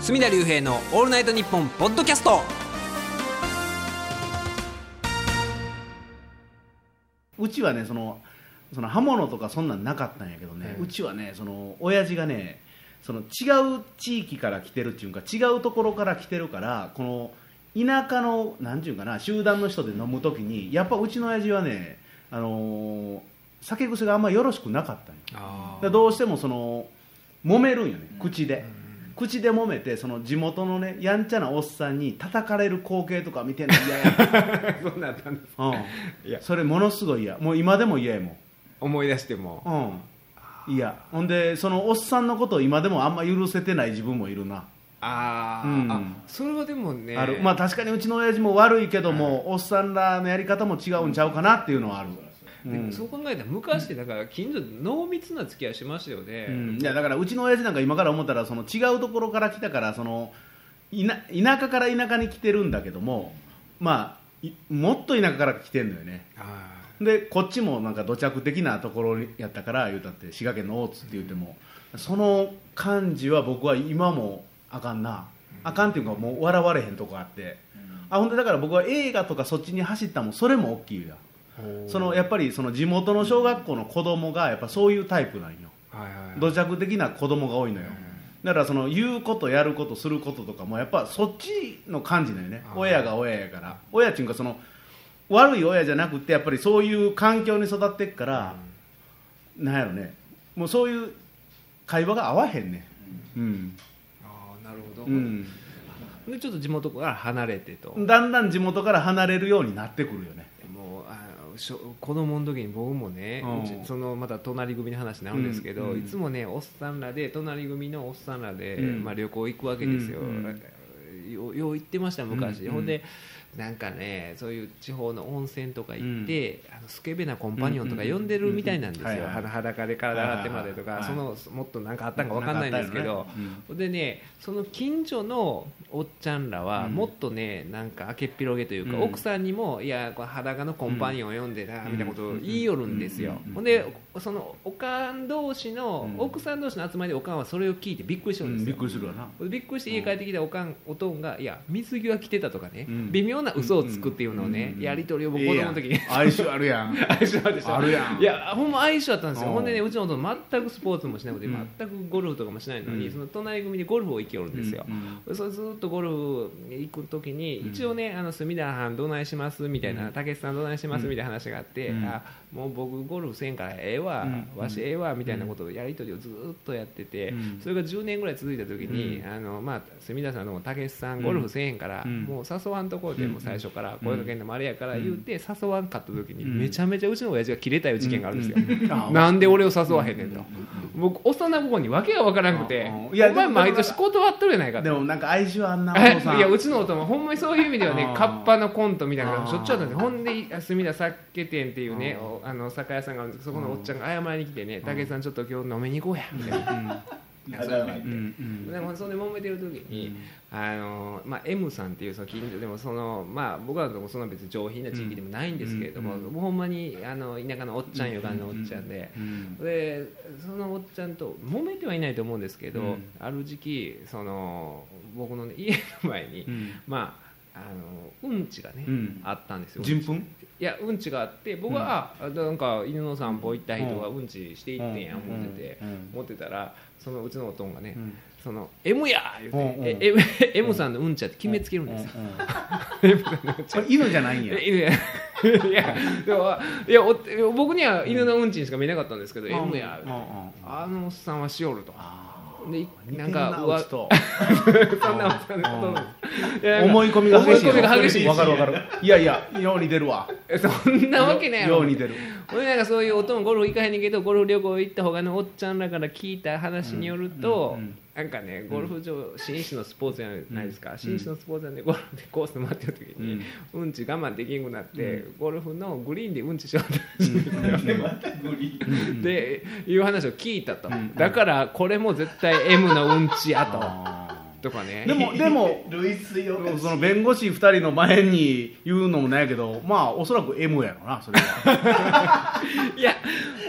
隅田隆平の「オールナイトニッポン」ポッドキャスト。うちはねそのその刃物とかそんなんなかったんやけどね、うちはねその親父がねその違う地域から来てるっていうか違うところから来てるからこの田舎のなんていうかな集団の人で飲む時にやっぱうちの親父はねあのー酒癖があんまよろしくなかったんよあでどうしてもその揉めるんよね口で、口で揉めてその地元のねやんちゃなおっさんに叩かれる光景とか見てんの嫌や、そうなったんですうん、いや。それものすごい嫌。もう今でも嫌やもん。思い出しても。うん。いやほんでそのおっさんのことを今でもあんま許せてない自分もいるな、あー、うん。あそれはでもね。ある。まあ確かにうちの親父も悪いけども、おっさんらのやり方も違うんちゃうかなっていうのはある、そう考えたら昔だから近所で濃密な付き合いしましたよね、うん。いやだからうちの親父なんか今から思ったらその違うところから来たからそのいな田舎から田舎に来てるんだけどもまあいもっと田舎から来てんのよね。あでこっちもなんか土着的なところやったから言うたって滋賀県の大津って言ってもその感じは僕は今もあかんな。あかんっていうかもう笑われへんとこあって。あほんでだから僕は映画とかそっちに走ったもんそれも大きいやーそのやっぱりその地元の小学校の子供がやっぱそういうタイプなんよ。はいはい土着的な子供が多いのよ。だからその言うことやることすることとかもやっぱそっちの感じだよね。親が親やから。親っていうかその悪い親じゃなくてやっぱりそういう環境に育ってっから、なんやろね。もうそういう会話が合わへんね。うん、ああなるほど、うん。でちょっと地元から離れてと、だんだん地元から離れるようになってくるよね子供の時に僕もね、うん。そのまた隣組の話になるんですけど、うん。うんいつもねおっさんらで隣組のおっさんらで、うん。まあ、旅行行くわけですよ、よよう行ってました昔、ほんでなんかねそういう地方の温泉とか行って、あのスケベなコンパニオンとか呼んでるみたいなんですよ、裸で体洗ってまでとか、はいはいそのもっとなんかあったんか分かんないんですけど、うん。でねその近所のおっちゃんらはうん。もっとねなんか明けっぴろげというか、うん。奥さんにもいや裸のコンパニオンを読んでな、うん。みたいなことを言いよるんですよ、うん。ほんでそのおかん同士の、うん。奥さん同士の集まりでおかんはそれを聞いてびっくりしてるんですよ、うん。びっくりするわな。びっくりして家帰ってきたおかんおとんがいや水着は着てたとかね、うん微妙な嘘をつくっていうのをね、うんやり取りを僕子供の時。に、相性あるやん。相性あるでしょ。あるやん。いやほんま相性あったんですよ。うん。ほんでねうちの弟全くスポーツもしなくて、うん。全くゴルフとかもしないのに、うん。その隣組でゴルフを行きよるんですよ、うんそうずっとゴルフ行く時に、うん。一応ねあの隅田藩どないしますみたいなうん。たけしさんどないしますみたいな話があって、うん。あもう僕ゴルフせんからええわ、うん。わしええわみたいなことをやり取りをずっとやってて、うん。それが10年ぐらい続いた時に、うん。あのまあ、隅田さんのたけしさんゴルフせえへんから、うん。もう誘わんとこうでもう最初から声かけんのもあれやから言うて誘わんかった時にうん。めちゃめちゃうちの親父が切れたいう事件があるんですよ、うん。なんで俺を誘わへんねんと、僕幼子に訳が分からなくて、お前毎年断っとるやないかと。でもなんか相性あんなお父さ。ん いやうちの夫もほんまにそういう意味ではねカッパのコントみたいなのがしょっちゅうあったんでほんで隅田酒店っていうねおあの酒屋さんがあるんですけどそこのおっちゃんが謝りに来てね「武井さんちょっと今日飲みに行こうや」みたいな。うん。それで揉めてる時に、あのまあ、M さんっていうその近所でもその、まあ、僕らのとこそんな別に上品な地域でもないんですけれども、うんうんもうほんまにあの田舎のおっちゃんいう感じのおっちゃんで、うんでそのおっちゃんと揉めてはいないと思うんですけど、うん。ある時期その僕の、ね、家の前に、うん。まああのうんちがね、うん。あったんですよ。人糞いやうんちがあって僕は、あなんか犬の散歩行った人がうん。ちしていってんや思ってて、うん。持ってたらそのうちのおとんがね、うんその M や言うて、うんう M, さんのうんちやって決めつけるんですよ、うんうん これ犬じゃないんや。え犬や。いやでもいやお僕には犬のうんちにしか見えなかったんですけど、M や。言うんうん。あのおっさんはしおると。あでーなんかうわ そんなおっさん。のこと思い込みが激しい思い込みが激しいわかるわかる。いやいやよう似てるわ。えそんなわけない。やろよう似てる。俺なんかそういう音もゴルフ行かへんねんけどゴルフ旅行行った他のおっちゃんらから聞いた話によると、うんうんなんかねゴルフ場紳士のスポーツじゃないですか、紳士のスポーツなんでゴルフでコースで回ってる時に、うん、ち我慢できんくなって、ゴルフのグリーンでうんちしようってでいう話を聞いたと、ん。だからこれも絶対 M のうんちやあととかね。ーでもでも 類推をその弁護士2人の前に言うのもないけどまあおそらく M やろなそれは。いや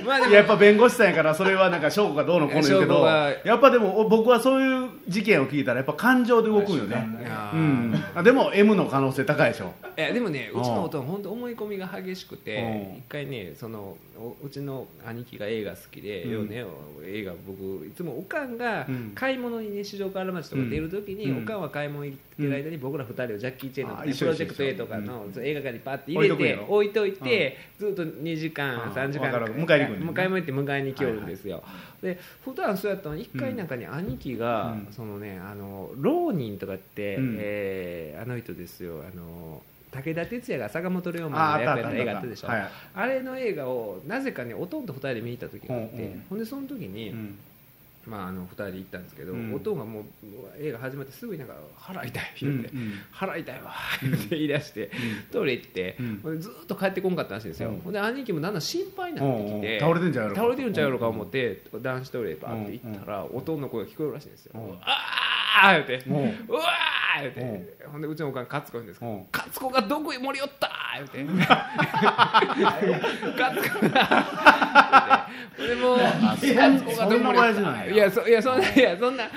まあでも。いややっぱ弁護士さんやからそれはなんか証拠がどうのこうの言うけどやっぱでもお僕はそういう事件を聞いたらやっぱ感情で動くんよね。うん。あでも M の可能性高いでしょ。いやでもねうちの夫は本当思い込みが激しくてうん。一回ねそのおうちの兄貴が映画好きで、うん。ようね映画僕いつもおかんがうん。買い物にね四条河原町とか出るときに、うん。おかんは買い物行ってる間に僕ら二人をジャッキー・チェンの、プロジェクト A とかの映画館にパッて入れて置置いといて、ずっと2時間うん3時間迎えに行って迎えに来よるんですよ、で普段そうやったのに一回なんかに兄貴が、うん。そのねあの浪人とかって、うん。えーあの人ですよ。あの武田鉄矢が坂本龍馬あの役やった映画あったでしょ、はい。あれの映画をなぜかねおとんと二人で見に行った時があって、ほんでその時に、うん。まあ、あの2人で行ったんですけど、うん。おとんがもう映画始まってすぐになんか腹痛い言って、うん腹痛いわって言い出して、トイレ行って、ずっと帰ってこんかったらしいんですよ、うん。ほんで兄貴もだんだん心配になってきて、倒れてんちゃうか。倒れてるんちゃろか思って、男子トイレバーって行ったら、おとんの声が聞こえるらしいんですよ、うん。ああ言って、うん。うわー言って、ほんでうちのおかん勝子言うんですけど、うん勝子がどこへ盛り寄った言って。勝子がほんでもう勝子がどこそんな親父なんやいやそいやそんないやそんな。い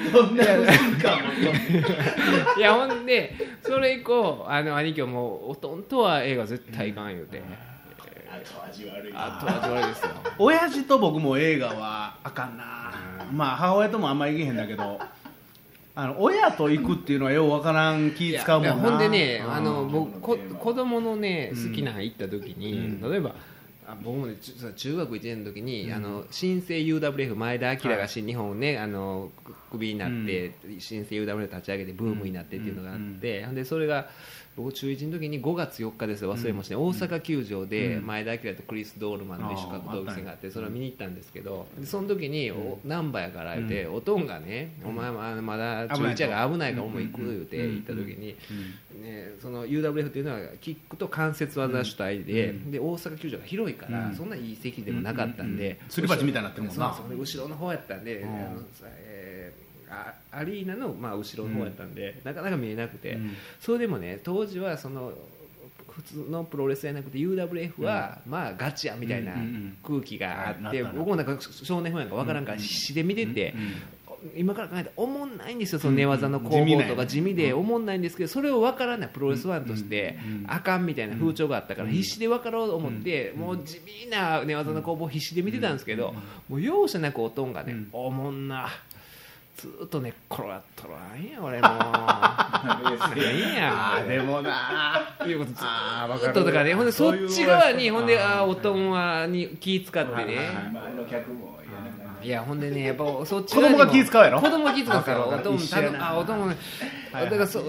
やほんでそれ以降あの兄貴はもうおとんとは映画絶対いかん言うて、後味悪いあとは悪いですよ。親父と僕も映画はあかんな。まあ母親ともあんま行けへんだけどあの親と行くっていうのはようわからん気使うもんな。ほんでねうん。あの僕こ子供のね好きな行った時に、うん。例えばあ僕もね中中学1年の時に、あの新生 UWF 前田明が新日本をね、あのクビになって、新生 UWF 立ち上げてブームになってっていうのがあって、でそれが僕中1の時に5月4日ですよ。忘れもして、大阪球場でうん。前田明とクリス・ドールマンの一種格闘技戦があってそれを見に行ったんですけどでその時にお難波やから言って、おとんがね、お前はまだ中1やから危ないからお前行く言うて行った時に、ね、その UWF っていうのはキックと関節技主体で,、で大阪球場が広いから、うん。そんないい席でもなかったんで、すり鉢みたいになってるもんな。後ろの方やったんで、アリーナの、まあ、後ろの方やったんで、なかなか見えなくて、うん。それでもね当時はその普通のプロレスじゃなくて UWF は、まあガチやみたいなうんうんうん。空気があって、僕もなんか少年ファンやから分からんから必死で見てて、うん今から考えたらおもんないんですよその寝技の攻防とか地味でおもんないんですけどそれを分からないプロレスファンとしてうんあかんみたいな風潮があったから必死で分かろうと思ってもう地味な寝技の攻防を必死で見てたんですけどもう容赦なくおとんがねうん。おもんなずーっと寝っ転がっとるわ。んや俺も。何やあーでもないうことずっとだからね。ほんでそっち側にほんであーおとんはに気使ってね。前の客もいやほんでねやっぱそっち子供が気使うやろ？子供が気使うからおとん一緒やな。あおとんもね。はいだからそう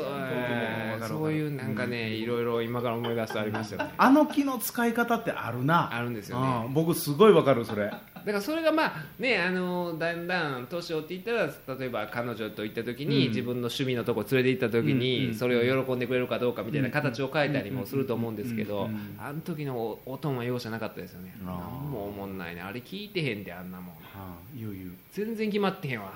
そういうなんかねいろいろ今から思い出すとありましたよね。あの木の使い方ってあるな。あるんですよね。うん。僕すごいわかるそれだからそれがまあねあのだんだん年を追っていったら例えば彼女と行った時に、うん。自分の趣味のとこ連れて行った時に、うんそれを喜んでくれるかどうかみたいな形を変えたりもすると思うんですけど、うんうんあの時のおおとんは容赦なかったですよね。何も思んないねあれ聞いてへんであんなもん。あー言う言う。全然決まってへんわ、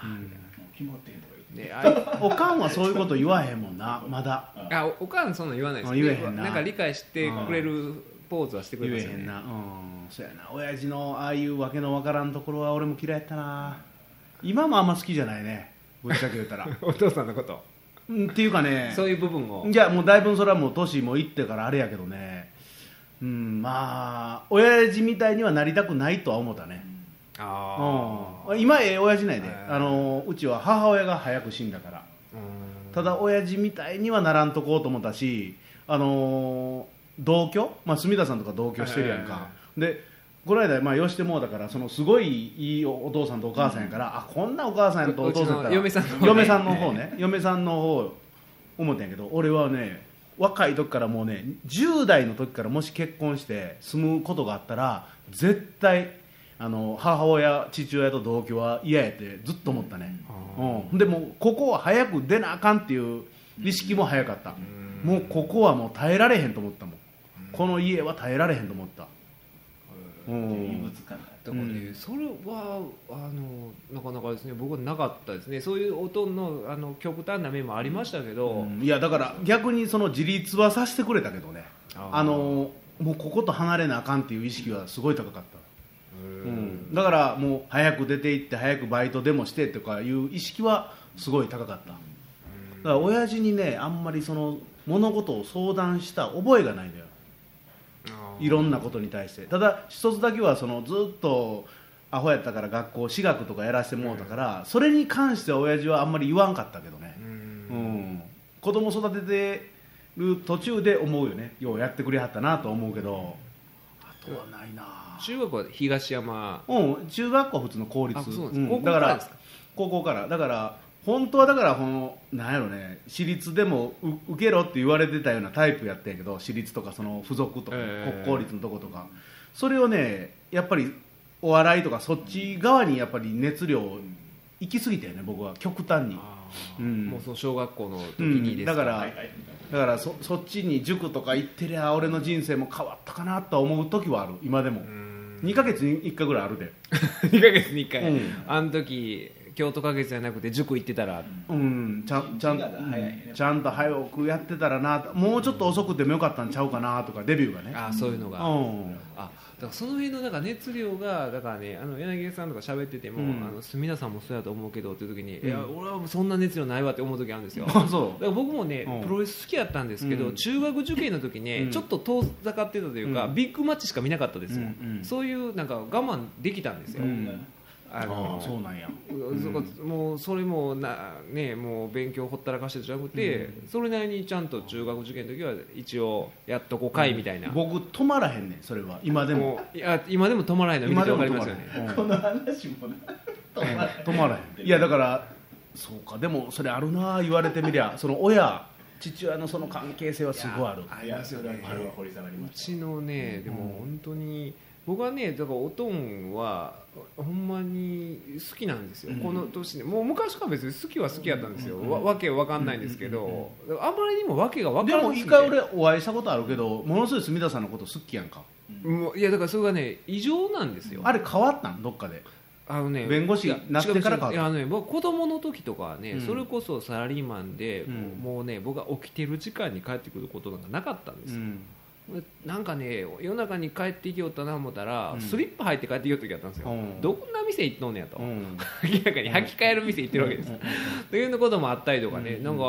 決まってんのよでおかんはそういうこと言わへんもんなまだ。あおおかんそんなん言わないですあ言えへんな。か理解してくれるポーズはしてくれますよね言えへんな。うん。そうやな。親父のああいうわけのわからんところは俺も嫌いやったな。今もあんま好きじゃないね。ぶっちゃけ言うたら。お父さんのこと。うんっていうかね。そういう部分を。いやもうだいぶそれはもう年もいってからあれやけどね。うんまあ親父みたいにはなりたくないとは思ったね、あうん、今ええ親父ないで。あのうちは母親が早く死んだから。あうん。ただ親父みたいにはならんとこうと思ったしあのー同居、まあ、住田さんとか同居してるやんか。でこの間、まあ、よしてもうだからそのすごいいいお父さんとお母さんやから、あこんなお母さんとお父さんやったら嫁さんの方ね。嫁さんの方ね。嫁さんの方思ったんやけど俺はね若い時からもうね10代の時からもし結婚して住むことがあったら絶対あの母親父親と同居は嫌やってずっと思ったね、うん、でもここは早く出なあかんっていう意識も早かった、もうここはもう耐えられへんと思ったもん、この家は耐えられへんと思った、うん。だからね、それはあのなかなかですね。僕はなかったですね。そういう音のあの極端な面もありましたけど、うん。いやだから逆にその自立はさせてくれたけどね。あのもうここと離れなあかんっていう意識はすごい高かった、ううん。ん、ん、だからもう早く出て行って早くバイトでもしてとかいう意識はすごい高かった、だから親父にねあんまりその物事を相談した覚えがないんだよいろんなことに対して。ただ一つだけはそのずっとアホやったから学校私学とかやらせてもうたから、それに関しては親父はあんまり言わんかったけどね、うん、子供育ててる途中で思うよね。ようやってくれはったなと思うけど。あとはないな。中学は東山。うん。中学校は普通の公立。うなんです。ん。高校だから高校から。だから本当はだからこのなんやろね私立でもう受けろって言われてたようなタイプやったんやけど私立とかその付属とか、ええ。国公立のとことか。それをねやっぱりお笑いとかそっち側にやっぱり熱量行き過ぎたよね僕は極端に。うん。もうその小学校の時うんにですか、だから、はいはい。だからそそっちに塾とか行ってりゃ俺の人生も変わったかなと思う時はある今でも、うん。2ヶ月に1回ぐらいあるで。2ヶ月に1回、うん。あの時京都花月じゃなくて塾行ってたら、うんちゃんちゃんねうんちゃんと早くやってたらなもうちょっと遅くてもよかったんちゃうかなとかデビューがね。あそういうのが、うん。あだからその辺のなんか熱量がだからねあの柳さんとか喋ってても、うん。あの皆さんもそうやと思うけどっていう時に、うん。いや俺はそんな熱量ないわって思う時あるんですよ。だ あかそう。ら僕もね、うん。プロレス好きやったんですけど、うん。中学受験の時ね、うん。ちょっと遠ざかってたというか、うん。ビッグマッチしか見なかったですよ、うんうん。そういうなんか我慢できたんですよ、うんああのあそうなんや。そこもうそれもな、ね、もう勉強ほったらかしてじゃなくて、それなりにちゃんと中学受験の時は一応やっと5回みたいな、僕止まらへんねんそれは。今でも。いや今でも止まらないの見てて分かりますよね。止まらへん。この話もな止まらへん。いやだからそうかでもそれあるな言われてみりゃその親父親のその関係性はすごいある。ありますよね。あれは掘り下がりうちのねでも本当に僕はねだからおとんはほんまに好きなんですよ、この年で。もう昔から別に好きは好きやったんですよ、わわけわかんないんですけど、あまりにもわけがわかでもらなすぎて。一回俺お会いしたことあるけどものすごい住田さんのこと好きやんか。もういやだからそれがね異常なんですよ。あれ変わったん？どっかで。あのね弁護士いやなってからかいやあのね僕子供の時とかはね、うん。それこそサラリーマンで、うん。もうね僕が起きてる時間に帰ってくることなんかなかったんですよ、うんなんかね夜中に帰ってきよったな思ったら、うん。スリッパ履いて帰ってきよった時あったんですよ、うん。どんな店行っとんねやと、うん。明らかに履き替える店行ってるわけです、っていうようなこともあったりとかね、うん。なんか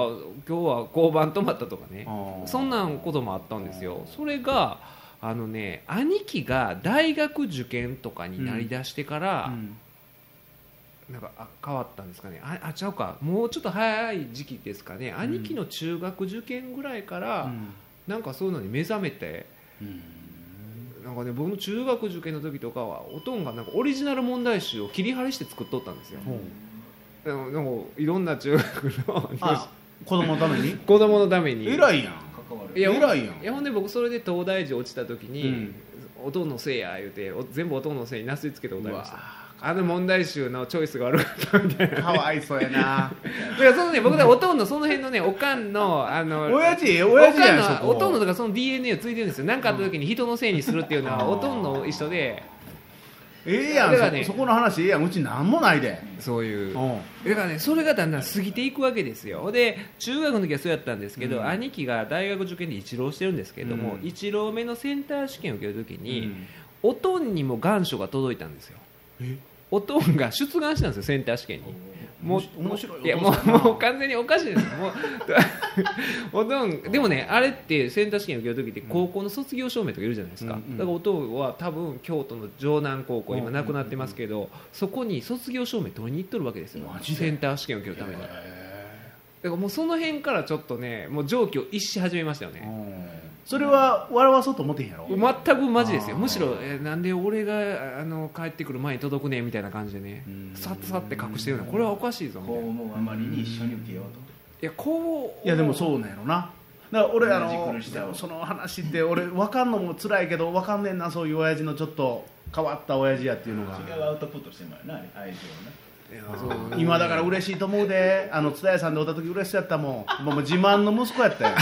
今日は交番泊まったとかね、そんなんこともあったんですよ。それがあのね兄貴が大学受験とかになりだしてから、うん。なんかあ変わったんですかね。ああちゃうか。もうちょっと早い時期ですかね、兄貴の中学受験ぐらいから、うんなんかそういうのに目覚めてなんかね僕の中学受験の時とかはおとんがなんかオリジナル問題集を切り張りして作っとったんですよ、でもなんかいろんな中学の あ子供のために？子供のために。偉いやん。関わる。いや偉いやん。いやほんで僕それで東大寺落ちた時に、うん。おとんのせいや言うてお全部おとんのせいになすりつけたことありましたあの問題集のチョイスが悪かったみたいな。かわいそうやな。だからそのね僕らおとんのその辺のねおかんのあの親父親父やんおとんのだからその DNA をついてるんですよ。何かあった時に人のせいにするっていうのはうんおとんの一緒で。ええやんねそそこの話ええやんうちなんもないで。そういう。うん。だからねそれがだんだん過ぎていくわけですよ。で中学の時はそうやったんですけど、うん。兄貴が大学受験で一浪してるんですけども、うん。一浪目のセンター試験を受ける時に、うん。おとんにも願書が届いたんですよ。え？おとんが出願したんですよセンター試験に。もう面白いいやもうもう完全におかしいです。もう おとんでもねあれってセンター試験受ける時って高校の卒業証明とかいるじゃないですか、うんうんだからおとんは多分京都の城南高校今うんなくなってますけど、そこに卒業証明取りに行っとるわけですよセンター試験を受けるために。だかへらもうその辺からちょっとねもう常軌を逸し始めましたよえねそれは笑わそうと思ってへんやろ？全くマジですよ。むしろ、えーなんで俺があの帰ってくる前に届くねみたいな感じでね。うん。さっさって隠してるのこれはおかしいぞみたいこな。いう思うあまりに一緒に受けようと。やこういやでもそうなんやろな。だから俺あのその話って俺分かんのも辛いけど分かんねんなそういう親父のちょっと変わった親父やっていうのが。違うアウトプットしてもらうな愛情をいやそう今だから嬉しいと思うで。あの津田屋さんでおった時嬉しそうやったもん。もう自慢の息子やったよ。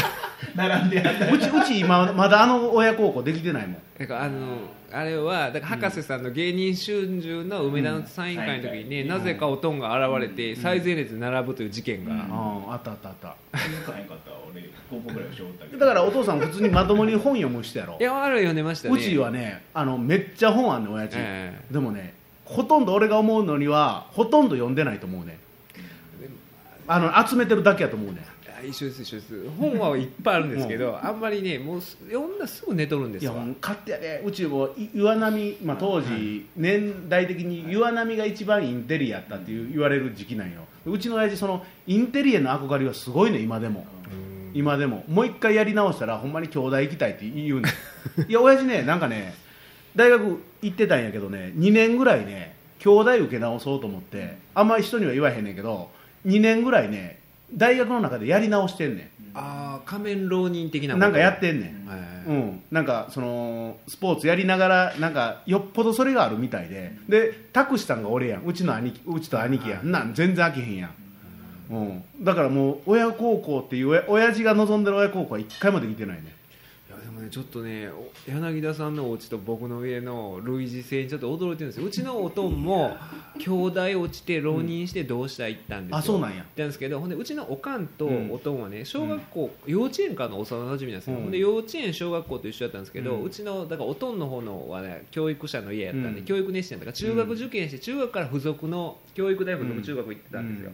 な並んでやった。うちうち今まだあの親孝行できてないもん。だからあのあれはだから博士さんの芸人春秋の梅田のサイン会の時にね、うん。なぜかおとんが現れて最前列で並ぶという事件が、うん。あったあった。あった。気づかへんかったわ俺高校ぐらいしょったけど。だからお父さん普通にまともに本読む人やろ。いやある読んでましたね。うちはねあのめっちゃ本あんねん親父、え。でもねほとんど俺が思うのにはほとんど読んでないと思うね。あの集めてるだけやと思うね。あ一緒です一緒です。本はいっぱいあるんですけど、あんまりねもうす読んだらすぐ寝とるんですよいやもう勝手やで。うちもい岩波、まあ、当時、年代的に岩波が一番インテリやったっていう言われる時期なんよ。うちの親父そのインテリへの憧れはすごいね今でも。今でも。もう一回やり直したらほんまに兄弟行きたいって言うん。ね いや親父ねなんかね大学行ってたんやけどね2年ぐらいね兄弟受け直そうと思ってあんまり人には言わへんねんけど2年ぐらいね大学の中でやり直してんねああ仮面浪人的ななんかやってんねん。はいうん、なんかそのスポーツやりながらなんかよっぽどそれがあるみたいで。で拓司さんが俺やん。うちの兄貴うちと兄貴やん。なん全然飽きへんやん、うん、だからもう親孝行っていう親親父が望んでる親孝行は一回もできてないねねちょっとねお柳田さんのお家と僕の家の類似性にちょっと驚いてるんですよ。うちのおとんも兄弟落ちて浪人して同志社行ったんですよ、あそうなんや。行ったんですけどほんでうちのおかんとうん。おとんはね小学校、幼稚園からの幼馴染なんですよ、うん。ほんで幼稚園小学校と一緒だったんですけど、ううんちのだからおとんの方のはね教育者の家やったんで、うん。教育熱心だから中学受験して中学から付属の教育大附属中学行ってたんですよ、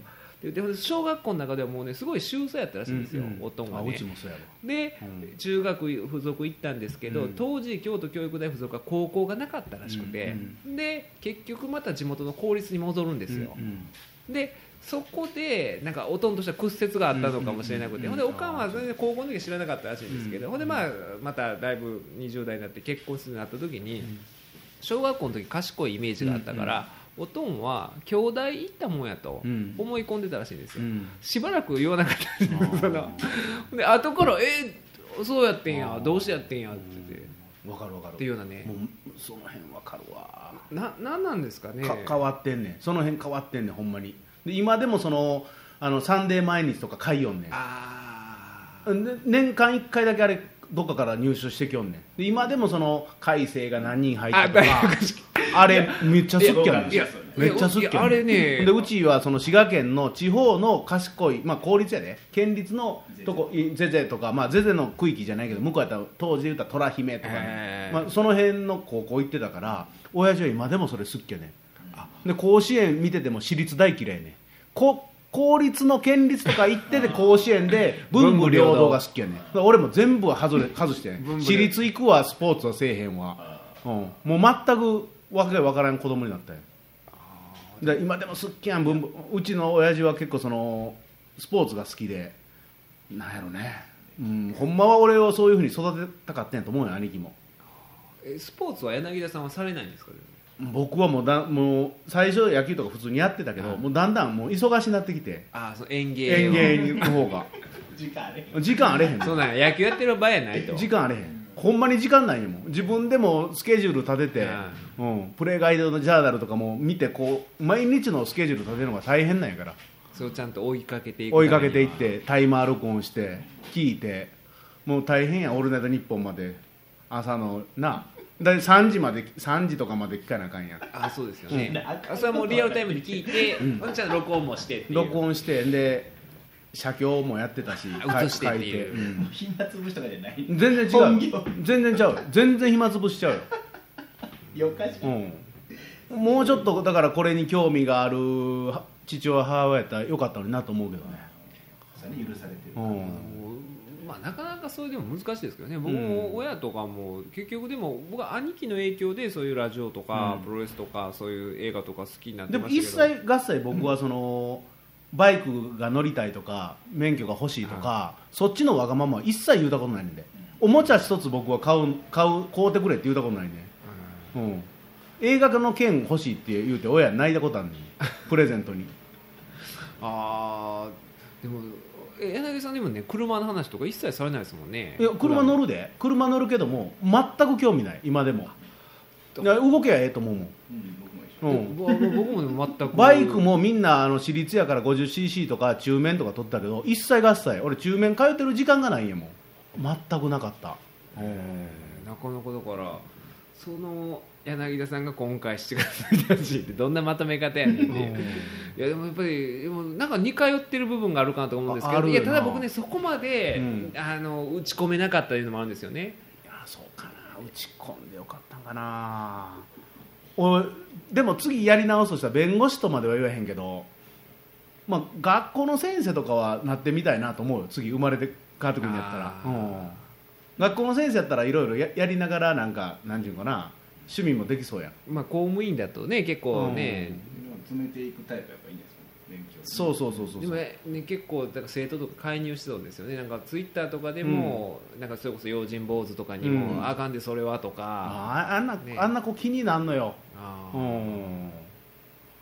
で小学校の中ではもうねすごい秀才やったらしいんですよ、おとんがあねうちもそうやろで、うん。中学附属行ったんですけど、うん。当時京都教育大附属は高校がなかったらしくて、で結局また地元の公立に戻るんですよ、うんでそこでなんかおとんとしては屈折があったのかもしれなくて、うんほんでおかんは全然高校の時は知らなかったらしいんですけど、うんほんでまあまただいぶ20代になって結婚するようになった時に、小学校の時賢いイメージがあったから、おとんは兄弟行ったもんやとうん。思い込んでたらしいんですよ、うん。しばらく言わなかったんですよ。で後から「えそうやってんやどうしてやってんや」って言って。わかるわかる。っていうようなね。もうその辺わかるわ。ななんなんですかね。か変わってんねん。その辺変わってんねんほんまに。で今でもそのあのサンデー毎日とか買いよんねん。年間1回だけあれどっかから入手してきよんねん。で今でもその改正が何人入ったとかあれめっちゃ好きやねんめっちゃ好きやねんあれね。でうちはその滋賀県の地方の賢い、まあ、公立やで。県立のとこいゼ。ゼとか、まあ、ゼゼの区域じゃないけど向こうやったら当時で言ったら虎姫とかね、まあ、その辺の高校行ってたから親父は今でもそれ好きやねん。で甲子園見てても私立大嫌いやねん。こ公立の県立とか行ってて甲子園で 文武両道が好きやね俺も全部は外れ 外して私立行くわスポーツはせえへんわ、うん、もう全くわけわからん子供になったよで今でも好きやん文武。うちの親父は結構そのスポーツが好きで。なんやろね、うん、ほんまは俺をそういうふうに育てたかったんやと思うよ兄貴も。えスポーツは柳田さんはされないんですか？僕はもうだもう最初野球とか普通にやってたけど、はい。もうだんだんもう忙しになってきてああその園芸園芸に行く方が。時間あれ時間あれへん。そうなんや野球やってる場合やないと。時間あれへん。ほんまに時間ないんやもん。自分でもスケジュール立てて、はうん、プレーガイドのジャーナルとかも見てこう毎日のスケジュール立てるのが大変なんやから。そうちゃんと追いかけていく追いかけていってタイマー録音して聞いてもう大変や「オールナイトニッポン」まで。朝のなだい3時まで3時とかまで聞かなあかんやん。あそうですよね、うん。あそれはもうリアルタイムで聞いて、ほんでちゃんと録音もして録音してで写経もやってたしあ映してっていう。書うん。暇つぶしとかじゃない。全然違う。本業。全然ちゃう。よ全然暇つぶしちゃうよ。4日しかうん、もうちょっとだからこれに興味があるは父親母親やったらよかったのになと思うけどね、許されてる。うん、まあ、なかなかそれでも難しいですけどね。僕も親とかも結局でも僕は兄貴の影響でそういうラジオとかうん。プロレスとかそういう映画とか好きになってでも一ましたけど。切合切僕はその、バイクが乗りたいとか免許が欲しいとか、そっちのわがままは一切言うたことないんで。おもちゃ一つ僕は買う買う買うてくれって言うたことないんで、うん、映画の券欲しいって言うて親泣いたことあるねん。プレゼントに。ああでもえ柳さんでもね車の話とか一切されないですもんね。いや車乗るで。車乗るけども全く興味ない。今でも。いや動けばええと思うもん。うん僕も全く バイクもみんなあの私立やから 50cc とか中面とか取ったけど一切合切俺中面通ってる時間がないんやもん。全くなかった。えーなかなかだからその柳田さんが今回7月1日ってどんなまとめ方やねんっていやでもやっぱりでもなんか似通ってる部分があるかなと思うんですけどいやただ僕ねそこまで、うん。あの打ち込めなかったというのもあるんですよね。いやそうかな。打ち込んでよかったんかな。俺でも次やり直すとしたら弁護士とまでは言わへんけど、まあ、学校の先生とかはなってみたいなと思うよ。次生まれて変わってくるんやったら。うん、学校の先生やったらいろいろややりながらなんかなんていうかな趣味もできそうやん。まあ公務員だとね結構ね、詰めていくタイプやっぱいいん。ですか勉強そうそうそうそうでもね結構だから生徒とか介入しそうですよねなん。かツイッターとかでも、なん。かそれこそ用心坊主とかにも、うん。あかん。でそれはとかあああん。な、ねあん。な子気になん。のようあーん。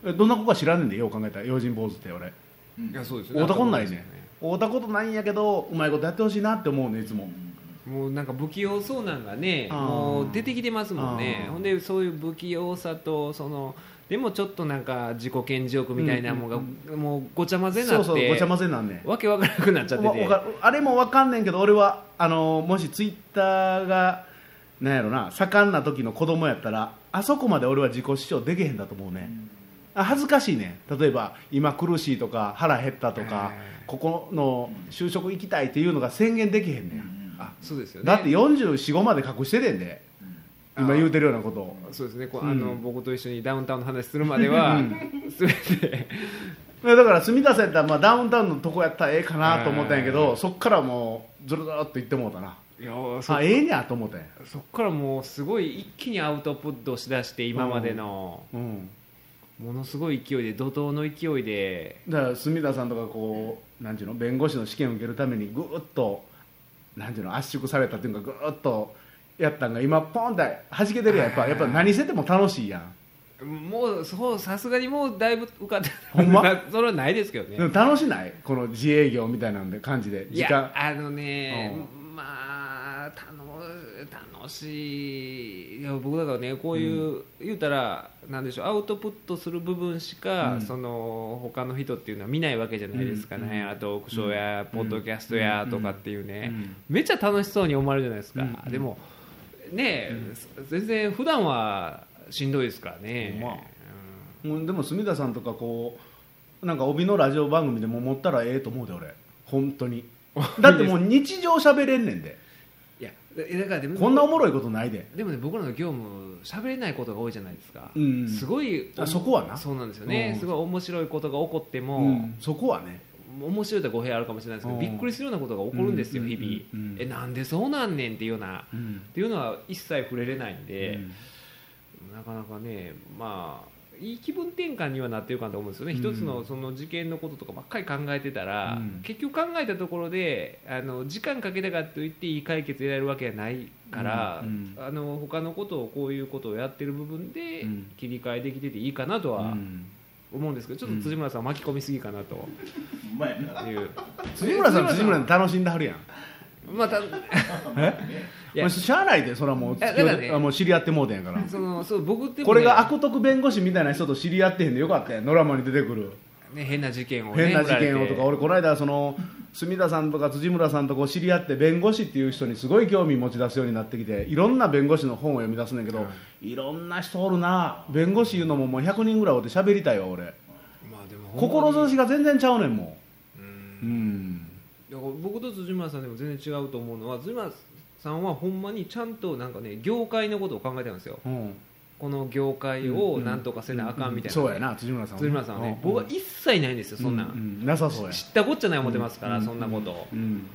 えどん。な子か知らん。ねん。でよう考えたら用心坊主って俺うん。いやそうですよ会うたことないねそうですよ会うたことないん。やけどうまいことやってほしいなって思うねいつももうなんか不器用そうなんがねもう出てきてますもんね。ほんでそういう不器用さとそのでもちょっとなんか自己顕示欲みたいなもんが、もうごちゃ混ぜになってそうそうごちゃ混ぜになんねん。わけわからなくなっちゃってて。あれもわかんねんけど俺はあのもしツイッターがなんやろな盛んな時の子供やったらあそこまで俺は自己主張できへんだと思うね、あ恥ずかしいね例えば今苦しいとか腹減ったとか、えここの就職行きたいっていうのが宣言できへんねん、あそうですよね。だって445まで隠しててんで。今言うてるようなこと。をそうですね。こううん。あの、僕と一緒にダウンタウンの話するまでは、全て。いやだから住み出せやったら、まあ、ダウンタウンのとこやったらええかなと思ったんやけど、えーそっからもうずるずるっと言ってもうたな。いやそあええにゃと思ったんや。そっからもうすごい一気にアウトプットしだして今までの。うん。ものすごい勢いで怒涛の勢いで。だから住田さんとかこうなんていうの？弁護士の試験を受けるためにぐーっとなんていうの圧縮されたっていうかぐーっとやったんが今ポンって弾けてるやん。やっぱやっぱ何してても楽しいやん。もうそうさすがにもうだいぶ受かってほんま？それはないですけどね。でも楽しない？この自営業みたいなんで感じで。いや時間あのね、まあ楽楽しい。いや僕だからねこういう、言うたらなんでしょうアウトプットする部分しか、うん。その他の人っていうのは見ないわけじゃないですかね、あとトークショーや、ポッドキャストやとかっていうね、うん。めっちゃ楽しそうに思われるじゃないですか、うん。でもね、全然普段はしんどいですからね、うん。でも住田さんとかこうなんか帯のラジオ番組でも持ったらええと思うで俺。本当に。だってもう日常喋れんねんでだからでもこんなおもろいことないで。でもね僕らの業務喋れないことが多いじゃないですか、うんすごいあそこはな。そうなんですよね、うん。すごい面白いことが起こっても、うん。そこはね。面白いとは語弊あるかもしれないですけど、うん。びっくりするようなことが起こるんですよ、うん。日々、えなんでそうなんねんっていうような、うん。っていうのは一切触れれないんで、うん。なかなかねまあいい気分転換にはなってるかと思うんですよね、うん。一つのその事件のこととかばっかり考えてたら、うん。結局考えたところであの時間かけたからといっていい解決得られるわけじゃないから、うん。あの他のことをこういうことをやってる部分でうん。切り替えできてていいかなとはうん。思うんですけどちょっと辻村さん巻き込みすぎかなとうまいな。いう。辻村さん辻村さん楽しんではるやんまたえ？いや。まあしゃあないでそれはもうね。あもう知り合ってもうてんやから。そ のそう僕ってもね。これが悪徳弁護士みたいな人と知り合ってへんでよかったや。んドラマに出てくる。ね、変な事件をね変な事件をとか俺この間その住田さんとか辻村さんとこう知り合って弁護士っていう人にすごい興味持ち出すようになってきていろんな弁護士の本を読み出すねんけど、い。ろんな人おるな。弁護士いうのももう100人ぐらいおって喋りたいわ俺。まあでも志が全然ちゃうねんもう。ん。ううんだから僕と辻村さんでも全然違うと思うのは辻村さんはほんまにちゃんとなんかね業界のことを考えてるんですよ。うん。この業界をなんとかせなあかんみたいな、そうやな辻村さん辻村さんはね、うん。僕は一切ないんですよそんなん、ううんなさそうや。知ったこっちゃない思ってますから、うんそんなこと、うん。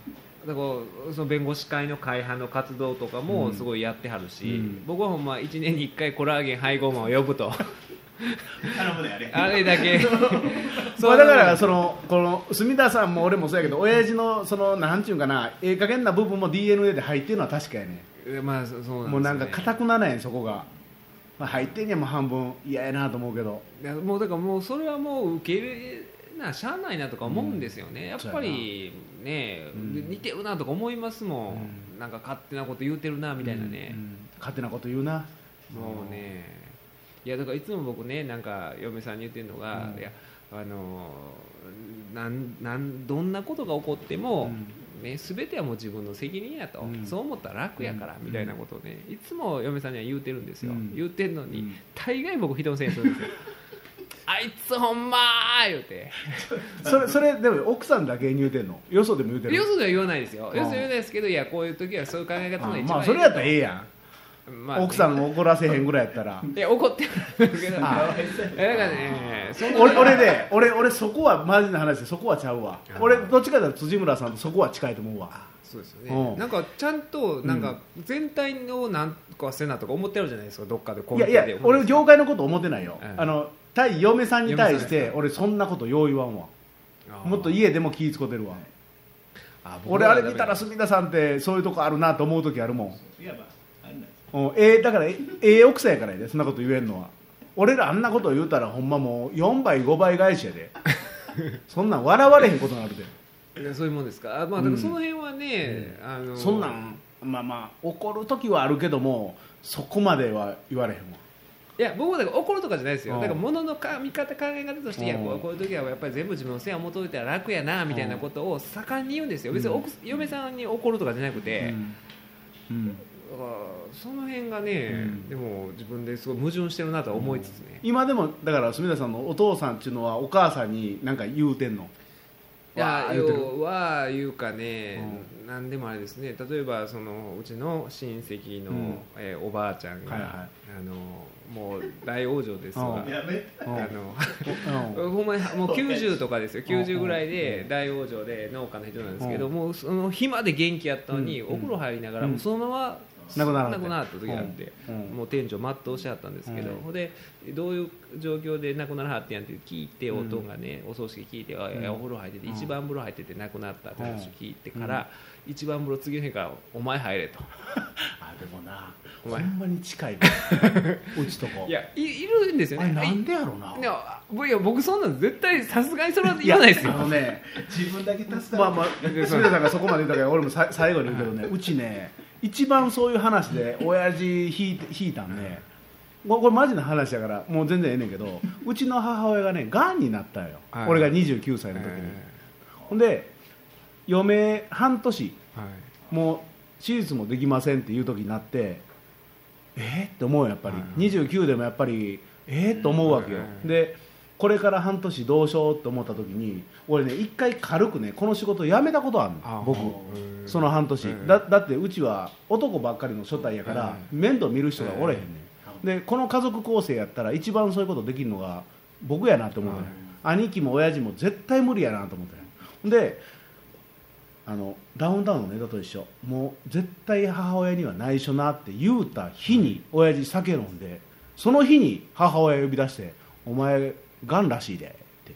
だからその弁護士会の会派の活動とかもすごいやってはるし、うん。僕はほんま1年に1回コラーゲン配合マンを呼ぶと頼むであれ。あれだけ。まあだからそのこの住田さんも俺もそうやけど親父のそのなんちゅうんかなええ加減な部分も DNA で入ってるのは確かやね。まあそうなんですよね。もうなんか硬くならへんそこが、まあ、入ってんねんもう半分嫌やなと思うけど。いやもうだからもうそれはもう受け入れなしゃあないなとか思うんですよね、やっぱりね、うん。似てるなとか思いますもん、なんか勝手なこと言うてるなみたいなね。う、ん。勝手なこと言うな。もうねいやだからいつも僕ねなんか嫁さんに言ってるのが、うん。いやあのなんなんどんなことが起こっても、ね、全てはもう自分の責任やと、うん。そう思ったら楽やから、うん。みたいなことをね。いつも嫁さんには言うてるんですよ、うん。言うてんのに、うん。大概僕人のせいにするんですよ。あいつほんまー言うて。それそれでも奥さんだけに言うてんの？よそでも言うてるよそでは言わないですよ。うんよそでは言わないですけどいやこういう時はそういう考え方のが一番いいあまあそれやったらええやんまあね奥さんを怒らせへんぐらいやったら。いや怒ってるけど。だかあらね俺俺ね俺俺そこはマジな話でそこはちゃうわ。俺どっちかというと辻村さんとそこは近いと思うわ。そうですようん。ねなんかちゃんとなんか全体のなんとかせなとか思ってるじゃないですか。どっかでいやいや俺業界のこと思ってないよ、うんあの対嫁さんに対して俺そんなことよう言わんわ。もっと家でも気ぃ使ってるわ。あ俺あれ見たら隅田さんってそういうとこあるなと思う時あるもん。いわばあれな。んですうんええだからえええ奥さんやからやでそんなこと言えんのは。俺らあんなこと言うたらほんまもう4倍5倍返しやで。そんなん笑われへんことになるで。いやそういうもんですか。あまあその辺はね、あのそんなんまあまあ怒る時はあるけどもそこまでは言われへんわ。いや僕はだから怒るとかじゃないですよ、うん。だから物のか見方考え方として、いやこううんこういう時はやっぱり全部自分のせいを求めたら楽やなみたいなことを盛んに言うんですよ。別に奥嫁さんに怒るとかじゃなくて、うんその辺がね、うん。でも自分ですごい矛盾してるなとは思いつつね、今でもだから住田さんのお父さんっていうのはお母さんに何か言うてんの？いや要はいうかね、なんでもあれですね。例えばそのうちの親戚の、うん。えーおばあちゃんが、はいはい。あのもう大往生ですわ、うん。やめあのうん。ほんまにもう90とかですよ。90ぐらいで大往生で農家の人なんですけど、うん。もうその暇で元気やったのに、うん。お風呂入りながらうん。もうそのまま亡くなった時があって、うん。もう店長全うしはったんですけど、うん。ほんでどういう状況で亡くならはってんやんって聞いて、うんおとん。がねお葬式聞いて、お風呂入ってて、うん。一番風呂入ってて亡くなったって話を聞いてから、一番風呂次の日からお前入れと。あでもなほんまに近いわ うちとこ。いやいいるんですよね。なんでやろうな。いやいや僕そんなの絶対さすがにそれは言わないですよ。あ。のね 自分だけ助かる。まあまあ住田さんがそこまで言ったから俺もさ最後に言うけどねうちね一番そういう話で 親父引いて引いたんねここれマジな話だからもう全然ええねんけどうちの母親がねがんになったんよ、はい。俺が29歳の時に、ほんで余命半年。はい。もう手術もできませんっていう時になってえー、って思うよやっぱり、はい。29でもやっぱりえー、って思うわけよ、はい。でこれから半年どうしようと思った時に俺ね一回軽くねこの仕事辞めたことあるあの僕。うんその半年、うんだだってうちは男ばっかりの初対やから、面倒見る人がおれへんねん、でこの家族構成やったら一番そういうことできるのが僕やなと思ったね、兄貴も親父も絶対無理やなと思ったね。であのダウンタウンのネタと一緒。もう絶対母親には内緒なって言うた日に親父酒飲んでその日に母親呼び出して「お前がんらしいで」って。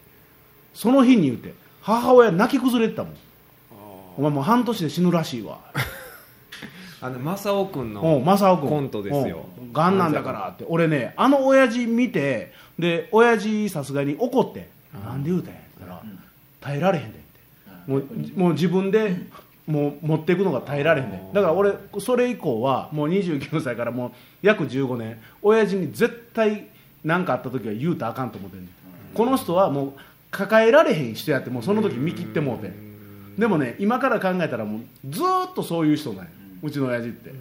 その日に言うて母親泣き崩れてたもん「お前もう半年で死ぬらしいわ」あの正雄君うんの正雄君コントですよ。うんがんなんだからって。俺ねあの親父見てで親父さすがに怒って「なんで言うたんや」って言ったらうん「耐えられへんで」って。もうもう自分でもう持っていくのが耐えられへんねだから俺それ以降はもう29歳からもう約15年親父に絶対何かあった時は言うたらあかんと思ってんねん。この人はもう抱えられへん人やってもうその時見切ってもうてでもね今から考えたらもうずーっとそういう人なんや。うちの親父って。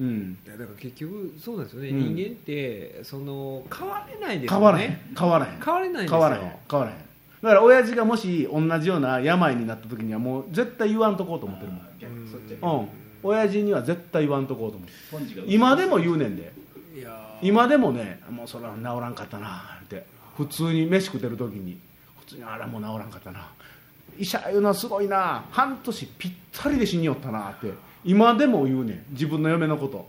うん。いやだから結局そうなんですよね、うん。人間ってその変われないです変わらへん。よね変わらへん。変われないんですよ。変わらへん。変わらへん。だから親父がもし同じような病になった時にはもう絶対言わんとこうと思ってるもん。うん。親父には絶対言わんとこうと思う。ポンチが今でも言うねんで今でもねもうそれは治らんかったなって。普通に飯食ってる時に。普通にあらもう治らんかったな。医者いうのはすごいな。半年ぴったりで死によったなって。今でも言うねん自分の嫁のこと。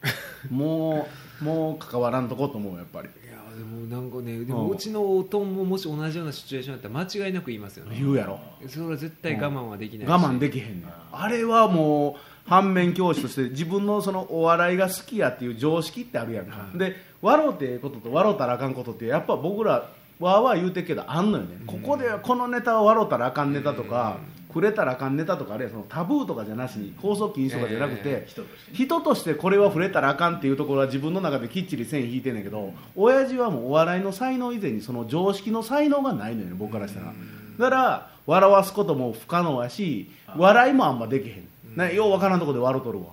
もうもう関わらんとこうと思うやっぱり。いやでもなんかねでうん。もうちのおとんももし同じようなシチュエーションだったら間違いなく言いますよね。言うやろ。それは絶対我慢はできないし、我慢できへんねん。あれはもう反面教師として自分のそのお笑いが好きやっていう常識ってあるやんか、はい。で笑うてええことと笑うたらあかんことってやっぱ僕らわーわー言うてるけどあんのよね、ここでこのネタは笑うたらあかんネタとか、くれたらあかんネタとかあるいはそのタブーとかじゃなしに放送禁止とかじゃなくて、え人として。人としてこれは触れたらあかんっていうところは自分の中できっちり線引いてんねんけど親父はもうお笑いの才能以前にその常識の才能がないのよね僕からしたら。だから笑わすことも不可能やし笑いもあんまできへんなようわからんとこで笑うとるわ。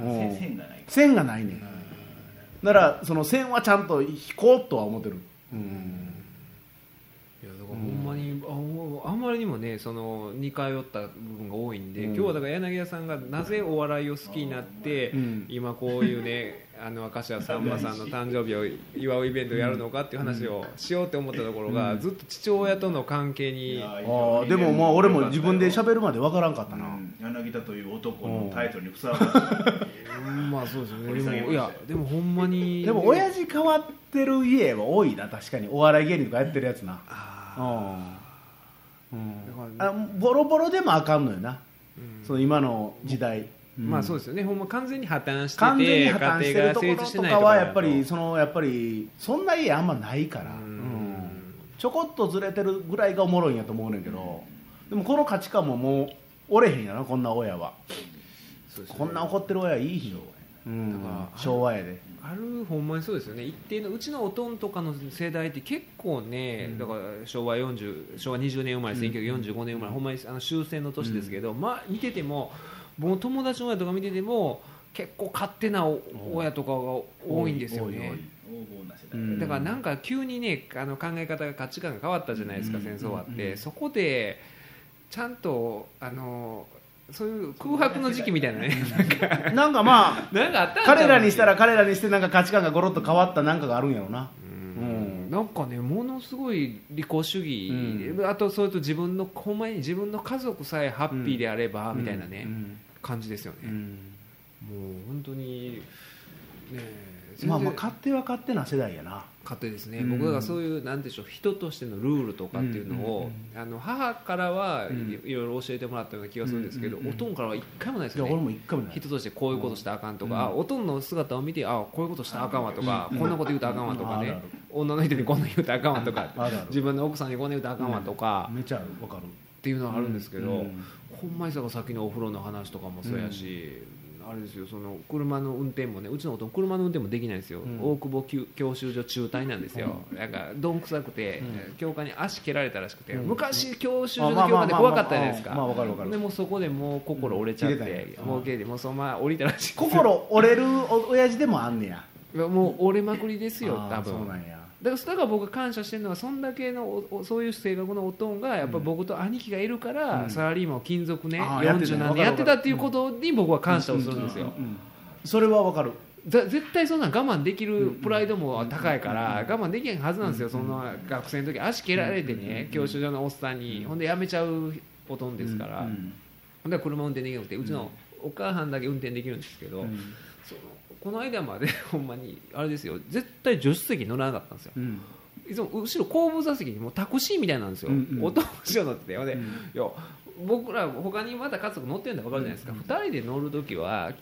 うん。線がない。線がないねん。だからその線はちゃんと引こうとは思ってる。うん。いやだからほんまに、ああんまりにもねその似通った部分が多いんで、うん。今日はだから柳家さんがなぜお笑いを好きになって、うん。今こういうねあの明石家さんまさんの誕生日を祝うイベントをやるのかっていう話をしようって思ったところが、ずっと父親との関係にあーでもまあ俺も自分で喋るまでわからんかったな、うん。柳田という男のタイトルにふさわしいうん。まあそうですよねでもいやでもほん。まにでも親父変わってる家は多いな確かにお笑い芸人とかやってるやつなあうん、うん、あボロボロでもあかん。のよな、うん。その今の時代、まあそうですよね。ほんま完全に破綻してて完全に破綻してるところとかはやっぱりそのやっぱりそんな家あんまないから、うん。うん。ちょこっとずれてるぐらいがおもろいんやと思うねんけどでもこの価値観ももう折れへんやなこんな親は。ね。こんな怒ってる親いいひん。よ、うん昭和やで。あるほんまにそうですよね。一定のうちのおとんとかの世代って結構ね、だから昭和40昭和20年生まれ1945年生まれ、ほんまにあの終戦の年ですけど、まあ見てても僕の友達の親とか見てても結構勝手な親とかが多いんですよね、だからなんか急にねあの考え方が価値観が変わったじゃないですか、戦争終わって、そこでちゃんとあのそういう空白の時期みたいなねなんかまあなんかあった彼らにしたら彼らにしてなんか価値観がゴロッと変わったなんかがあるんやろなうんなんかねものすごい利己主義、うあとそれと自分のほんまに自分の家族さえハッピーであれば、みたいなね、うん感じですよね、うん。もう本当にねまあまあ勝手は勝手な世代やな。勝手ですね、うん。僕がそういうなんでしょう人としてのルールとかっていうのを、あの母からはい,、ろいろ教えてもらったような気がするんですけど、おとんからは一回もないですいやよね俺も一回もない。人としてこういうことしたらあかんとか、おとんの姿を見てあこういうことしたらあかんわとか、うん。こんなこと言うたらあかんわとかね。女の人にこんな言うたらあかんわとか自分の奥さんにこんな言うたらあかんわとか、めちゃわかる。っていうのはあるんですけど、うんほんまにささっきのお風呂の話とかもそうやし、あれですよその車の運転もねうちのおとん車の運転もできないんですよ、うん。大久保教教習所中退なんですよ、なんかどんくさくて、うん。教官に足蹴られたらしくて、うん。昔教習所の教官で怖かったじゃないですか。でもうそこでもう心折れちゃって、もう切れてもうそのまま降りたらしい心折れるお親父でもあんねや。もう折れまくりですよ多分。そうなんやだからだから僕が感謝してるのはそんだけのそういう性格のおとんがやっぱ僕と兄貴がいるから、うん。サラリーマンを勤続ね、あーやってた40何年やってたっていうことに僕は感謝をするんですよ、うん。それはわかる。ざ絶対そんなん我慢できるプライドも高いから我慢できへんはずなんですよ、そんな学生の時足蹴られてね、教習所のおっさんに、ほんで辞めちゃうおとんですから、うん。ほんで車運転できなくてうちのお母さんだけ運転できるんですけど、この間まで ほんまにあれですよ絶対助手席乗らなかったんですよ。うん。いつも後ろ後部座席にもうタクシーみたいなんですよ、うんうん。おとん後ろ乗っててほんで、うん。いや僕ら他にまだ家族乗ってるんだ分かるじゃないですか、二人で乗る時は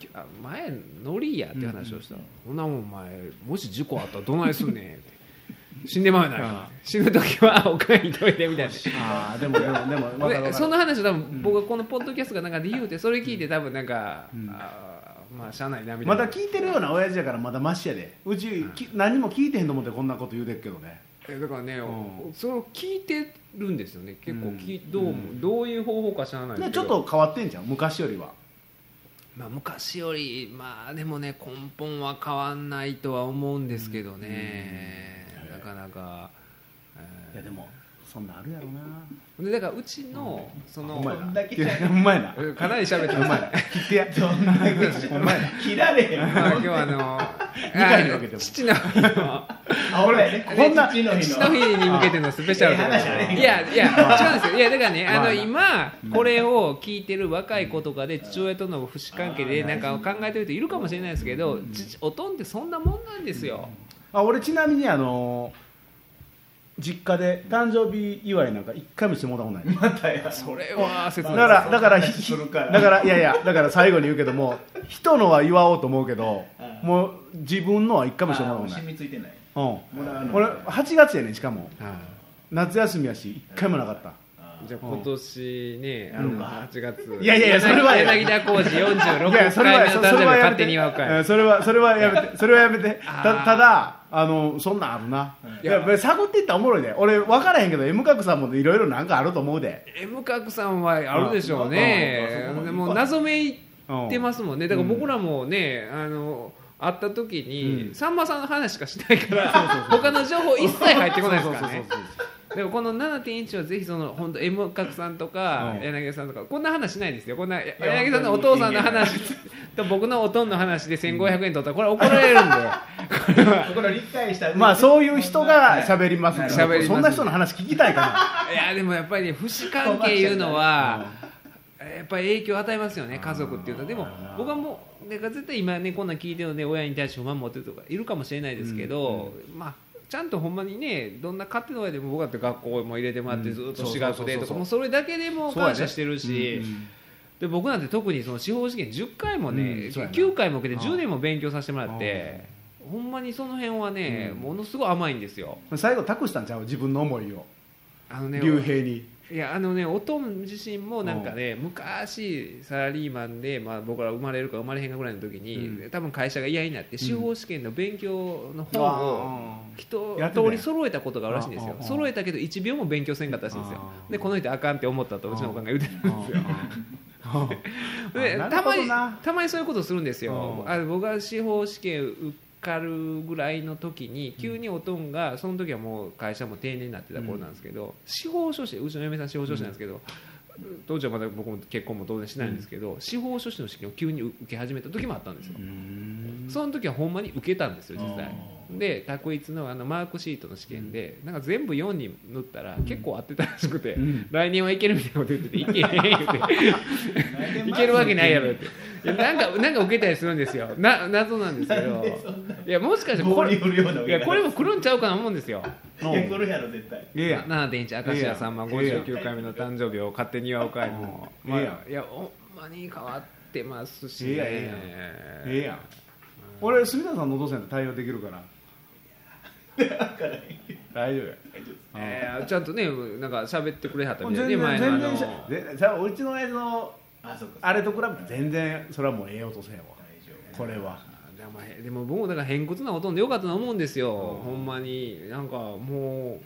前乗りやって話をした。ら、そん。なもんお前もし事故あったらどないすんねんって。死んでまうやな死ぬ時は おかえりといてみたいな。ああでもでもでもその話を多分僕がこのポッドキャストがなんかで言うてそれ聞いて多分なんか、うん。あーまあしゃあないなみたいまなだ聞いてるような親父やからまだマシやで。うちき何も聞いてへんと思ってこんなこと言うてるけどね。えだからね、うん。それを聞いてるんですよね。結構き、うん。どうもどういう方法か知らないけど。でちょっと変わってんじゃん昔よりは。まあ、昔よりまあでもね根本は変わんないとは思うんですけどね、なかなか、えいやでもそんなんあるやろな。ーでだからうちのそのお前こんだけいや。うまいな。かなり喋ってます切ってや。どんだけお前切られへん。まあ今日はあの 回にかけても。父の日のあ俺ねこんな父の日父の日に向けてのスペシャルいやいや違うんですよ。いやだからねあのまあ今これを聞いてる若い子とかで父親との不死関係でなんか考えてる人いるかもしれないですけど父おとんってそんなもんなんですよ。あ俺ちなみにあの実家で誕生日祝いなんか一回もしてもらったことない。またや。それは切だない。からだからひするから。だからいやいやだから最後に言うけども人のは祝おうと思うけどうん。もう自分のは一回もしてもらったことない。染みついてない。うん。もらうの。俺8月やねんしかも。は夏休みやし一回もなかった。いじゃあ今年ねあのうん。8月。いやいやいやそれは柳田浩二46いやそれはそれはやめて。それはそれはやめてそれはやめて。たただあのそんなんあるな、うん。いやや。探っていったらおもろいで。俺分からへんけど M 角さんもいろいろなんかあると思うで。M 角さんはあるでしょうね。も謎めいうんてますもんね。だから僕らもねあの会った時に、さんまさんの話しかしないから他の情報一切入ってこないですからね でもこの7.1はぜひその本当 M 角さんとかうん柳さんとかこんな話しないですよ。こんな柳さんのお父さんの話 と僕のおとんの話で1500円取ったらこれ怒られるんで。これ理解したまあそういう人が喋りますけど喋ります。そんな人の話聞きたいかいやでもやっぱりね不死関係いうのはやっぱり影響を与えますよね家族っていうのは。でも僕はもう絶対今ねこんなん聞いてるので親に対して不満持ってるとかいるかもしれないですけど、まあちゃんとほんまにねどんな勝手な親でも僕だって学校も入れてもらってうん。ずっと私学でとかもうそれだけでも感謝してるし、で僕なんて特にその司法試験10回もね、うんそうやな。9回も受けて10年も勉強させてもらって、ほんまにその辺はね、ものすごい甘いんですよ。な最後託したんちゃう？自分の思いを。あのね竜兵にいやあのねおとん自身もなんかね昔サラリーマンで、まあ、僕ら生まれるか生まれへんかぐらいの時に、うん。多分会社が嫌になって司法試験の勉強の本を一通り揃えたことがあるらしいんですよ。揃えたけど1秒も勉強せんかったらしいんですよ。でこの人あかんって思ったとうちのおかんが言うてるんですよ。でたまにたまにそういうことするんですよ。うんあ僕が司法試験受かるぐらいの時に急におとんがその時はもう会社も定年になってた頃なんですけど、司法書士うちの嫁さん司法書士なんですけど、当時はまだ僕も結婚も当然しないんですけど、司法書士の試験を急に受け始めた時もあったんですよ、その時はほんまに受けたんですよ実際で択一のあのマークシートの試験でなんか全部4に塗ったら結構合ってたらしくて、ん。来年はいけるみたいなこと言ってていけへん言って。いけるわけないやろって。いやなんかなんか受けたりするんですよ。な謎なんですけど。いやもしかしてこれいやこれも来るんちゃうかな思うんですよ。いや来るやろ絶対。ええや。ん7.1明石家さんまええやん59回目の誕生日を勝手に祝う会も、まあ、うんええや。んいやほんまに変わってますし、ええやんええや。ん。俺住田さんのお父さんと対応できるから 大丈夫や。えーちゃんとねなんか喋ってくれはった全みたいで然前のあの全然しゃ全然さうちの親父のあれと比べて全然それはもうええ音せんわ。これは。でもへでも僕もだから偏屈なおとんでよかったと思うんですよ、ほんまに。なんかも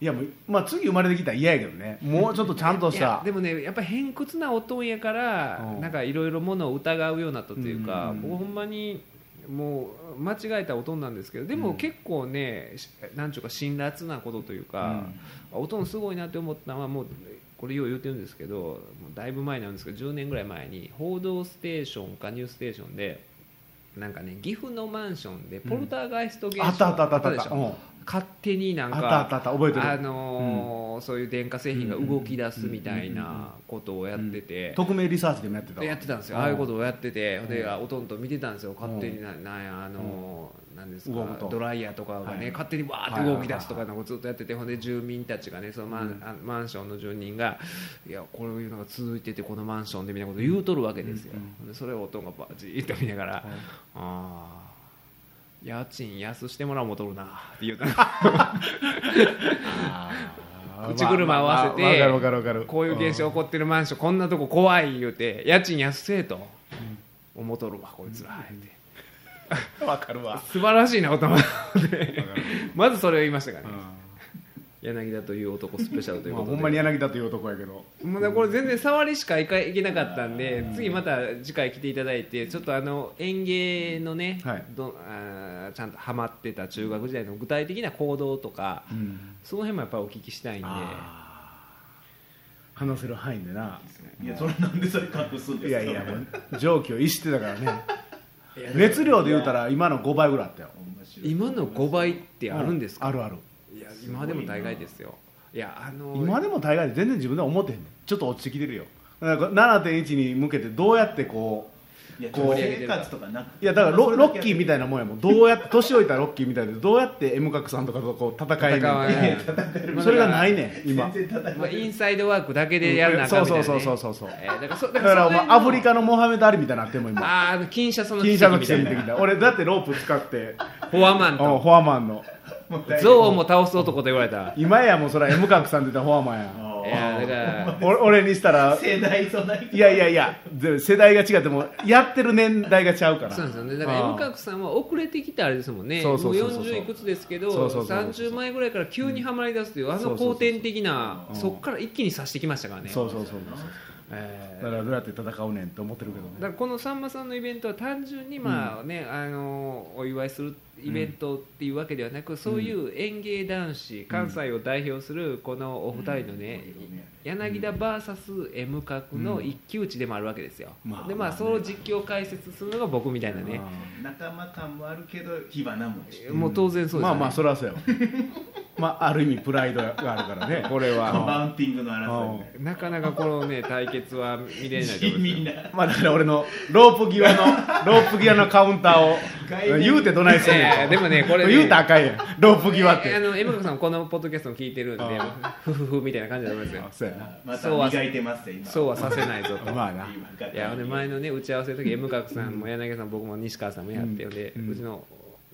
いやもうまあ次生まれてきたら嫌やけどね。もうちょっとちゃんとした。でもねやっぱり偏屈なおとんやから、うん。なんかいろいろものを疑うようになったというか、うん。僕ほんまにもう間違えたおとんなんですけどでも結構ね、しなんちゅうか辛辣なことというか、おとんすごいなって思ったのはもうこれよう言ってるんですけどもうだいぶ前なんですけど10年ぐらい前に「報道ステーション」か「ニューステーションで」なんかね岐阜のマンションでポルターガイスト現象あったあったあったあった勝手になんかあのーそういう電化製品が動き出すみたいなことをやってて、匿名リサーチでもやってたやってたんですよ、うんああいうことをやってて、でおとんと見てたんですよ、勝手にななん。やあのーなんですかドライヤーとかがね、はい。勝手にわーって動き出すとかなんかずっとやってて、ほんで住民たちがねそのマン,あ、マンションの住人がいやこういうのが続いててこのマンションでみたいなこと言うとるわけですよ、それをおとんがバーじーっと見ながら、ああ家賃安してもらおうもとるなって言うた。口車合わせてわかるわかるわかる。こういう現象起こってるマンションこんなとこ怖い言うて家賃安せえと。思うとるわこいつらって。わかるわ。素晴らしいなこと思ってまずそれを言いましたからね。柳田という男スペシャルというまあことで。ほんまに柳田という男やけど。まだこれ全然触りしかいかいけなかったんで、次また次回来ていただいてちょっとあの園芸のね、はい。どあーちゃんとハマってた中学時代の具体的な行動とか、その辺もやっぱりお聞きしたいんで。話せる範囲でな。いやそれなんでそれ隠すんですか？いやいやもう常軌を逸してたからね。熱量で言うたら今の5倍ぐらいあったよ。今の5倍ってあるんですか、あるある。いや今でも大概ですよ。いやあの今でも大概で全然自分では思ってへんねん。ちょっと落ちてきてるよ。だから7.1に向けてどうやってこうこう生活とかなくいやだからロロッキーみたたいなもんやもん。どうやって 年老いたロッキーみたいでどうやって M 角さんとかとこう戦えんね戦わんそれがないねん今。全然戦まあ、インサイドワークだけでやるなそうそうそうそう。そうえーだからそだだからアフリカのモハメド・アリみたいになってんもん今。あーあの金シャツの金シャの奇跡みたいな。的な俺だってロープ使って。フォアマンうんとフォアマンの。ゾウも倒す男と言われた。今やもうそれは M 角さんって言ったらフォアマンやいやだから俺俺にしたら世代そんないやいやいやで世代が違ってもやってる年代がちゃうから。そうなんですよね。だから M 角さんは遅れてきたあれですもんね。そうそうそうそうもう40いくつですけどそうそうそうそう。30前ぐらいから急にはまり出すというあのそうそうそう後天的なう。んそこから一気に刺してきましたからね。そうそうそうえだからどうやって戦うねんって思ってるけどね。だからこのさんまさんのイベントは単純にまあね、あのお祝いするイベントっていうわけではなく、そういう演芸男子関西を代表するこのお二人のね、柳田 VSM 角の一騎打ちでもあるわけですよ、まあでまあその実況解説するのが僕みたいなね、仲間感もあるけど火花ももう当然そうですよね、まあまあそれはそうやわ。まあある意味プライドがあるからね。これは。マウンティングの争いねな。かなかこのね対決は見れないと思いますよ。みんな。まあだから俺のロープ際のロープ際のカウンターを 言うてどないすんねでもねこれね。言うたらあかんやん。ロープ際って。あのエムカさんこのポッドキャストも聞いてるんであふふふみたいな感じだと思いますよあそうやな。まそうはた磨いてますよ今。そうはさせないぞと。まあな。今いや前のね打ち合わせの時 M 角さんも柳さん僕も西川さんもやってで、うん。うちの、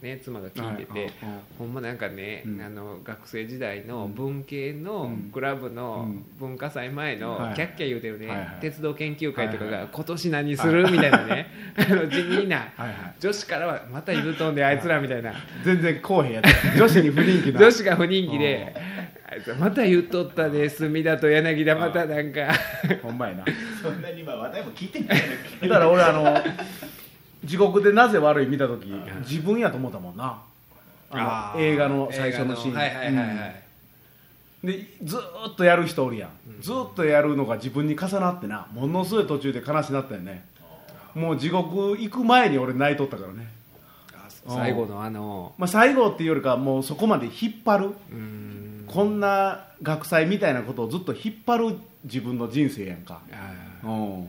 ね、妻が聞いてて、はいほんまなんかね、うん。あの学生時代の文系のクラブのうん。文化祭前のはい。キャッキャ言うてるね、はいはい。鉄道研究会とかが今年何するみたいなね。あの地味なはいはい。女子からはまた言うとんであいつらみたいな。全然こうへんやつ。女子に不人気な。女子が不人気で。あいつまた言うとったで隅田と柳田またなんか。ほんまやな。そんなにまあ話題も聞いてない。だから俺あの地獄でなぜ悪い見た時自分やと思ったもんな。あの映画の最初のシーン。はいはいはいはい、でずーっとやる人おるやん、ずーっとやるのが自分に重なってな。ものすごい途中で悲しなったよね。もう地獄行く前に俺泣いとったからね、最後のあの。まあ、最後っていうよりかもうそこまで引っ張る。こんな学祭みたいなことをずっと引っ張る自分の人生やんか。あうん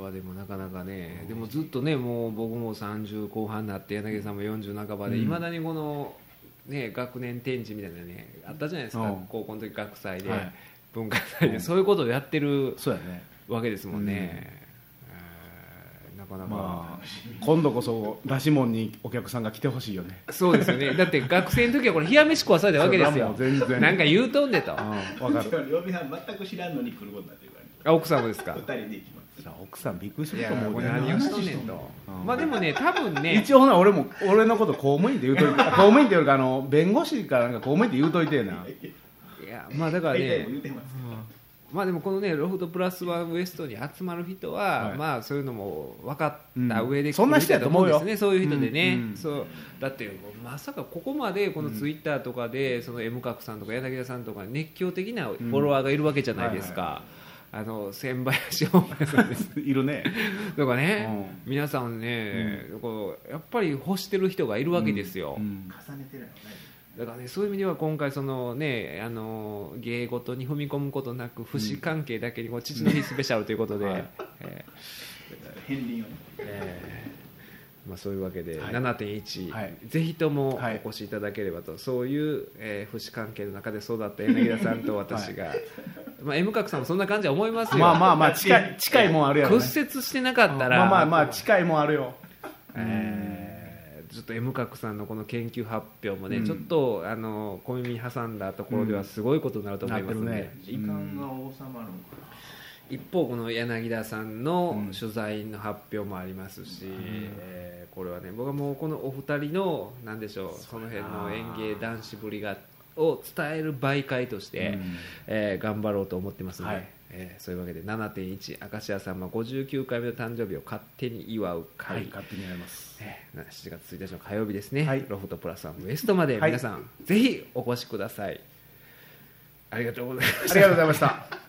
はでもなかなかねでもずっとねもう僕も30後半になって柳さんも40半ばでうん。いま、未だにこの、ね、学年展示みたいなねあったじゃないですか、うん。高校の時学祭で、はい。文化祭で、うん。そういうことをやってるそうやね。わけですもんね、えーなかなか、まあ今度こそ出し物にお客さんが来てほしいよね。そうですよね。だって学生の時はこれ冷や飯食わされたわけですよ。全然。なんか言うとんでと。うんわかる。全く知らんのに来ることになってるからね。あ奥さんもですか？二人で行きます奥さんびっくりすると思うで。何をしとんねんとうん。まあでもね多分ね。一応ほな俺も俺のこと公務員って言うといて。公務員っていうかあの弁護士かなんか公務員って言うといてえな。いやまあだからねまあでもこのねロフトプラスワンウエストに集まる人は、はい。まあそういうのも分かった上でうん。そんな人やと思うんですねそういう人でね、うん。うん。そう。だってまさかここまでこのツイッターとかで、その M 角さんとか柳田さんとか熱狂的なフォロワーがいるわけじゃないですか、あの千林本村さんです。いるね。とかね、皆さんね、こうやっぱり欲してる人がいるわけですよ、うん。重ねてるのね。だからねそういう意味では今回そのねあの芸事に踏み込むことなく不死関係だけにこう父の日スペシャルということで、え片鱗をね。ーえーまあ、そういうわけで、はい。7.1、はい。ぜひともはい。お越しいただければと、そういう、えー、不死関係の中で育った柳田さんと私が、まあ、M 角さんもそんな感じは思いますよ、まあまあまあ近い近いもんあるやろ、ね、屈折してなかったら、まあまあまあ近いもんあるよ。えーちょっと M 角さんのこの研究発表もね、うん。ちょっとあの小耳挟んだところではすごいことになると思いますので、なってるね時間が収まるのか一方この柳田さんのうん。取材の発表もありますし、えーこれはね僕はもうこのお二人のなんでしょうその辺の演芸男子ぶりがを伝える媒介として、うん。えー頑張ろうと思ってますので、はい。えーそういうわけで7.1明石家さんま59回目の誕生日を勝手に祝うは会、い勝手にやります。えー7月1日の火曜日ですね、はい。ロフトプラスワンウエストまではい。皆さん、ぜひお越しください。ありがとうございました。ありがとうございました